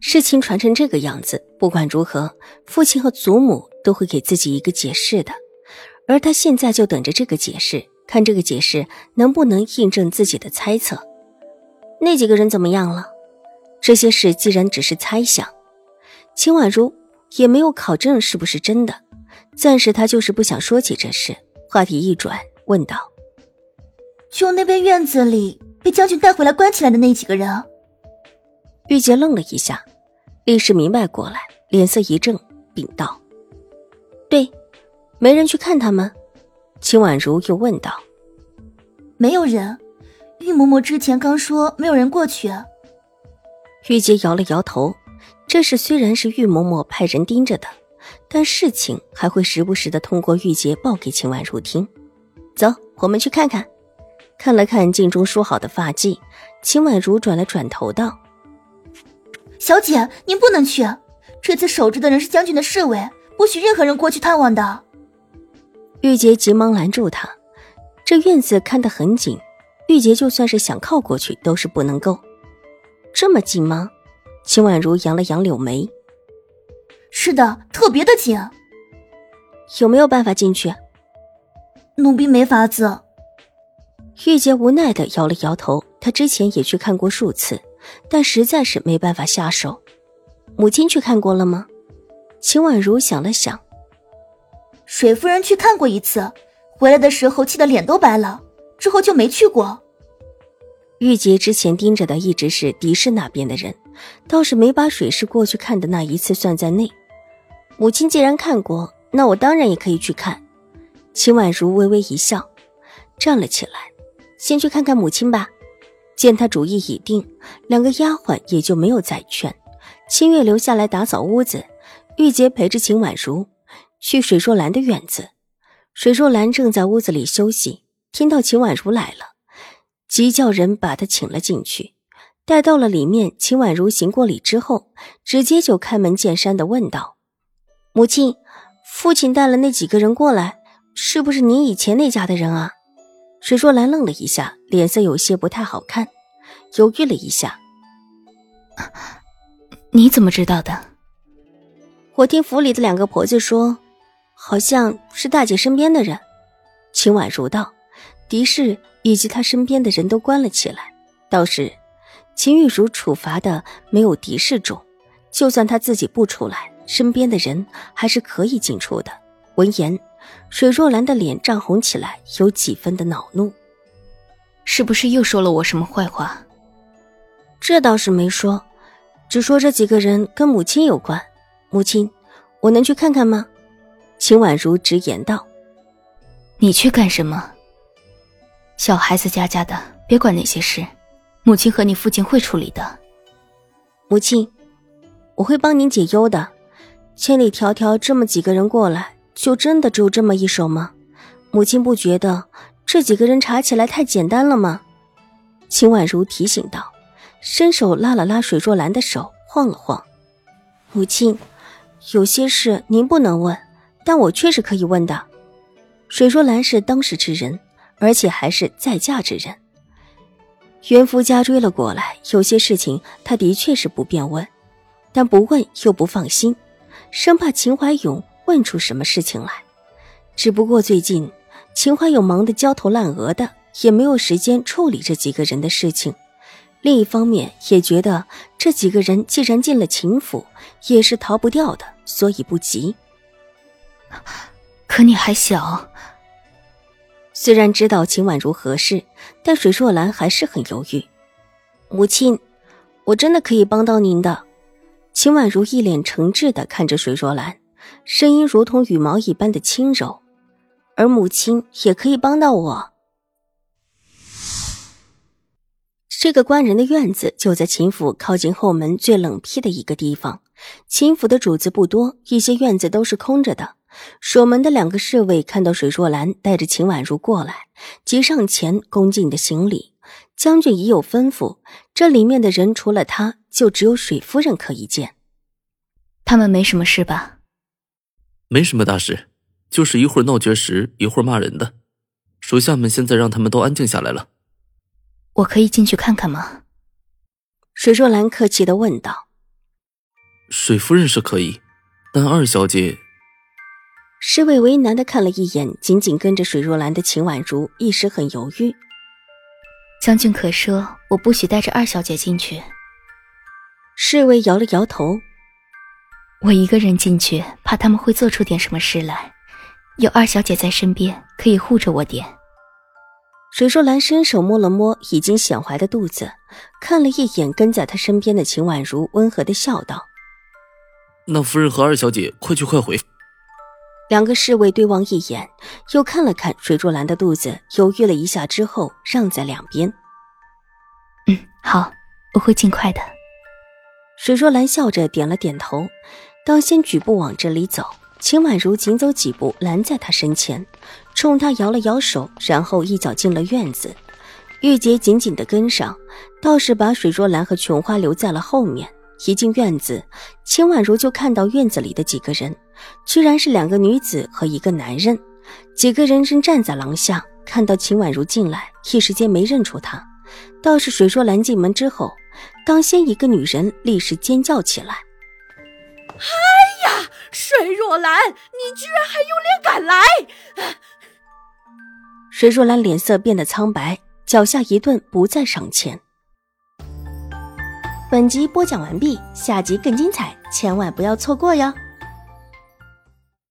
事情传成这个样子，不管如何，父亲和祖母都会给自己一个解释的。而他现在就等着这个解释，看这个解释能不能印证自己的猜测。那几个人怎么样了？这些事既然只是猜想，秦婉如也没有考证是不是真的。暂时他就是不想说起这事。话题一转，问道：“就那边院子里被将军带回来关起来的那几个人？”玉洁愣了一下。立时明白过来，脸色一正，禀道：“对，没人去看他们。”秦婉如又问道：“没有人？玉嬷嬷之前刚说没有人过去。”玉洁摇了摇头。这事虽然是玉嬷嬷派人盯着的，但事情还会时不时的通过玉洁报给秦婉如听。走，我们去看看。看了看镜中梳好的发髻，秦婉如转了转头道。小姐，您不能去。这次守着的人是将军的侍卫，不许任何人过去探望的。玉洁急忙拦住他。这院子看得很紧，玉洁就算是想靠过去都是不能够。这么紧吗？秦婉如扬了扬柳眉。是的，特别的紧。有没有办法进去？奴婢没法子。玉洁无奈的摇了摇头。她之前也去看过数次。但实在是没办法下手。母亲去看过了吗？秦婉如想了想，水夫人去看过一次，回来的时候气得脸都白了，之后就没去过。玉洁之前盯着的一直是狄氏那边的人，倒是没把水氏过去看的那一次算在内。母亲既然看过，那我当然也可以去看。秦婉如微微一笑，站了起来，先去看看母亲吧。见他主意已定，两个丫鬟也就没有再劝。清月留下来打扫屋子，玉洁陪着秦婉如去水若兰的院子。水若兰正在屋子里休息，听到秦婉如来了，急叫人把她请了进去。待到了里面，秦婉如行过礼之后，直接就开门见山的问道：“母亲，父亲带了那几个人过来，是不是您以前那家的人啊？”水若兰愣了一下，脸色有些不太好看，犹豫了一下：“你怎么知道的？我听府里的两个婆子说，好像是大姐身边的人。”秦婉如道：“狄氏以及她身边的人都关了起来，倒是秦玉茹处罚的没有狄氏重，就算她自己不出来，身边的人还是可以进出的。”闻言。水若兰的脸涨红起来，有几分的恼怒。是不是又说了我什么坏话？这倒是没说，只说这几个人跟母亲有关。母亲，我能去看看吗？秦婉如直言道。你去干什么？小孩子家家的，别管那些事。母亲和你父亲会处理的。母亲，我会帮您解忧的。千里迢迢这么几个人过来。就真的只有这么一手吗？母亲不觉得这几个人查起来太简单了吗？秦婉如提醒道，伸手拉了拉水若兰的手，晃了晃。母亲，有些事您不能问，但我确实可以问的。水若兰是当时之人，而且还是再嫁之人。袁夫家追了过来，有些事情他的确是不便问，但不问又不放心，生怕秦怀勇。问出什么事情来？只不过最近秦怀有忙得焦头烂额的，也没有时间处理这几个人的事情。另一方面，也觉得这几个人既然进了秦府，也是逃不掉的，所以不急。可你还小，虽然知道秦婉如何事，但水若兰还是很犹豫。母亲，我真的可以帮到您的。秦婉如一脸诚挚的看着水若兰。声音如同羽毛一般的轻柔，而母亲也可以帮到我。这个官人的院子就在秦府靠近后门最冷僻的一个地方，秦府的主子不多，一些院子都是空着的。守门的两个侍卫看到水若兰带着秦婉如过来，即上前恭敬的行礼。将军已有吩咐，这里面的人除了他，就只有水夫人可以见。他们没什么事吧？没什么大事，就是一会儿闹绝食，一会儿骂人的。属下们现在让他们都安静下来了。我可以进去看看吗？水若兰客气的问道。水夫人是可以，但二小姐……侍卫为难的看了一眼，紧紧跟着水若兰的秦婉如，一时很犹豫。将军可说，我不许带着二小姐进去。侍卫摇了摇头。我一个人进去，怕他们会做出点什么事来。有二小姐在身边，可以护着我点。水若兰伸手摸了摸已经显怀的肚子，看了一眼跟在她身边的秦婉如，温和的笑道：“那夫人和二小姐快去快回。”两个侍卫对望一眼，又看了看水若兰的肚子，犹豫了一下之后，让在两边。嗯，好，我会尽快的。水若兰笑着点了点头，当先举步往这里走。秦婉如紧走几步，拦在他身前，冲他摇了摇手，然后一脚进了院子。玉洁紧紧的跟上，倒是把水若兰和琼花留在了后面。一进院子，秦婉如就看到院子里的几个人，居然是两个女子和一个男人。几个人正站在廊下，看到秦婉如进来，一时间没认出她。倒是水若兰进门之后，当先一个女人立时尖叫起来：“哎呀，水若兰，你居然还有脸敢来！”水若兰脸色变得苍白，脚下一顿，不再上前。本集播讲完毕，下集更精彩，千万不要错过哟。